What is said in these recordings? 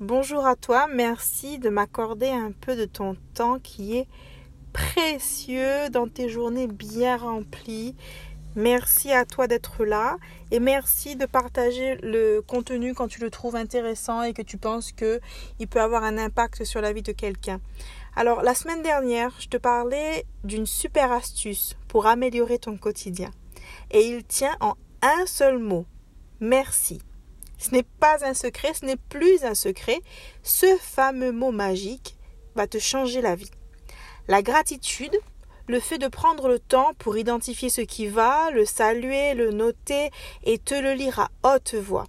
bonjour à toi, merci de m'accorder un peu de ton temps qui est précieux dans tes journées bien remplies. Merci à toi d'être là et merci de partager le contenu quand tu le trouves intéressant et que tu penses que il peut avoir un impact sur la vie de quelqu'un. Alors, la semaine dernière, je te parlais d'une super astuce pour améliorer ton quotidien. Et il tient en un seul mot. Merci. Ce n'est pas un secret, ce n'est plus un secret. Ce fameux mot magique va te changer la vie. La gratitude, le fait de prendre le temps pour identifier ce qui va, le saluer, le noter et te le lire à haute voix.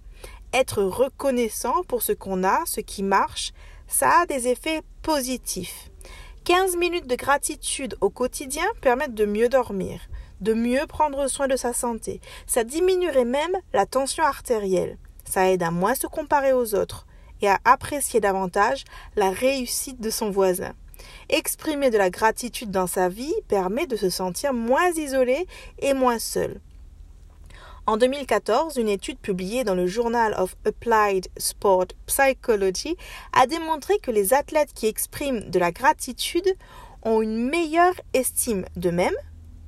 Être reconnaissant pour ce qu'on a, ce qui marche, ça a des effets positifs. 15 minutes de gratitude au quotidien permettent de mieux dormir, de mieux prendre soin de sa santé. Ça diminuerait même la tension artérielle. Ça aide à moins se comparer aux autres et à apprécier davantage la réussite de son voisin. Exprimer de la gratitude dans sa vie permet de se sentir moins isolé et moins seul. En 2014, une étude publiée dans le Journal of Applied Sport Psychology a démontré que les athlètes qui expriment de la gratitude ont une meilleure estime d'eux-mêmes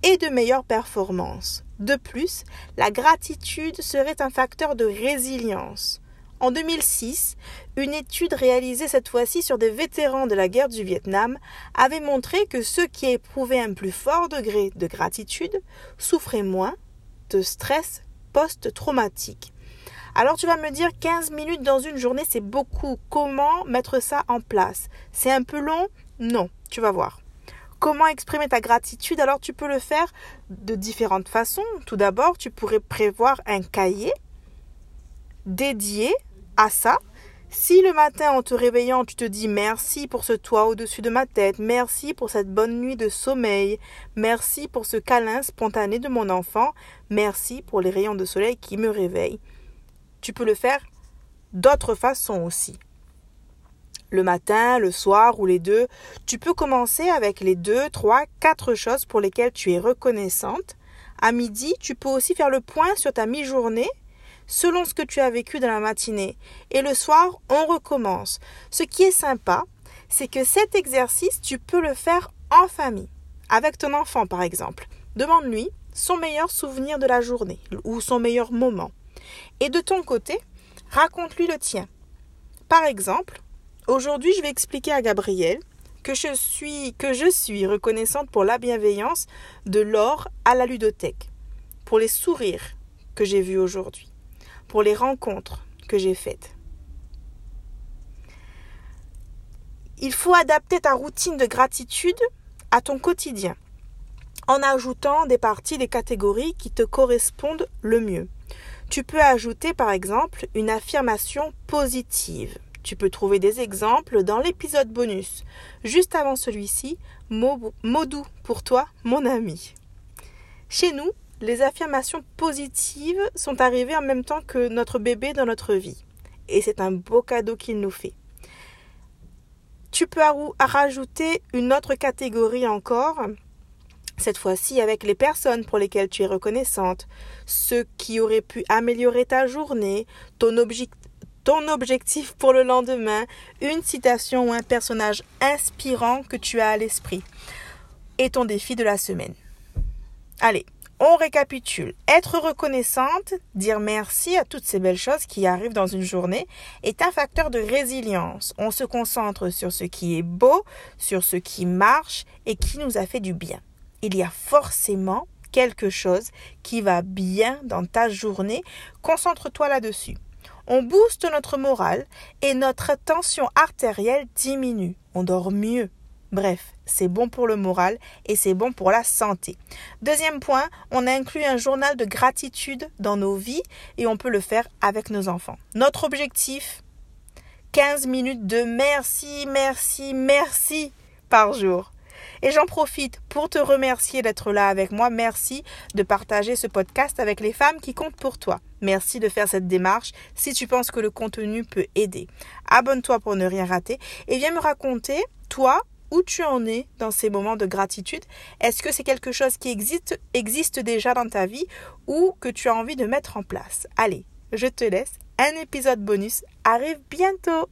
et de meilleures performances. De plus, la gratitude serait un facteur de résilience. En 2006, une étude réalisée cette fois-ci sur des vétérans de la guerre du Vietnam avait montré que ceux qui éprouvaient un plus fort degré de gratitude souffraient moins de stress post-traumatique. Alors tu vas me dire 15 minutes dans une journée, c'est beaucoup. Comment mettre ça en place? C'est un peu long? Non, tu vas voir. Comment exprimer ta gratitude Alors tu peux le faire de différentes façons. Tout d'abord, tu pourrais prévoir un cahier dédié à ça. Si le matin en te réveillant, tu te dis merci pour ce toit au-dessus de ma tête, merci pour cette bonne nuit de sommeil, merci pour ce câlin spontané de mon enfant, merci pour les rayons de soleil qui me réveillent. Tu peux le faire d'autres façons aussi. Le matin, le soir ou les deux, tu peux commencer avec les deux, trois, quatre choses pour lesquelles tu es reconnaissante. À midi, tu peux aussi faire le point sur ta mi-journée selon ce que tu as vécu dans la matinée. Et le soir, on recommence. Ce qui est sympa, c'est que cet exercice, tu peux le faire en famille, avec ton enfant par exemple. Demande-lui son meilleur souvenir de la journée ou son meilleur moment. Et de ton côté, raconte-lui le tien. Par exemple, aujourd'hui, je vais expliquer à Gabriel que je suis reconnaissante pour la bienveillance de Laure à la ludothèque, pour les sourires que j'ai vus aujourd'hui pour les rencontres que j'ai faites. Il faut adapter ta routine de gratitude à ton quotidien en ajoutant des parties des catégories qui te correspondent le mieux. Tu peux ajouter par exemple une affirmation positive. Tu peux trouver des exemples dans l'épisode bonus. Juste avant celui-ci, mot, doux pour toi, mon ami. Chez nous, les affirmations positives sont arrivées en même temps que notre bébé dans notre vie. Et c'est un beau cadeau qu'il nous fait. Tu peux rajouter une autre catégorie encore, cette fois-ci avec les personnes pour lesquelles tu es reconnaissante, ceux qui auraient pu améliorer ta journée, ton, ton objectif pour le lendemain, une citation ou un personnage inspirant que tu as à l'esprit, et ton défi de la semaine. Allez, on récapitule. Être reconnaissante, dire merci à toutes ces belles choses qui arrivent dans une journée est un facteur de résilience. On se concentre sur ce qui est beau, sur ce qui marche et qui nous a fait du bien. Il y a forcément quelque chose qui va bien dans ta journée. Concentre-toi là-dessus. On booste notre morale et notre tension artérielle diminue. On dort mieux. Bref, c'est bon pour le moral et c'est bon pour la santé. Deuxième point, on a inclus un journal de gratitude dans nos vies et on peut le faire avec nos enfants. Notre objectif, 15 minutes de merci, merci, merci par jour. Et j'en profite pour te remercier d'être là avec moi. Merci de partager ce podcast avec les femmes qui comptent pour toi. Merci de faire cette démarche si tu penses que le contenu peut aider. Abonne-toi pour ne rien rater et viens me raconter, toi, où tu en es dans ces moments de gratitude. Est-ce que c'est quelque chose qui existe, existe déjà dans ta vie ou que tu as envie de mettre en place? Allez, je te laisse. Un épisode bonus arrive bientôt.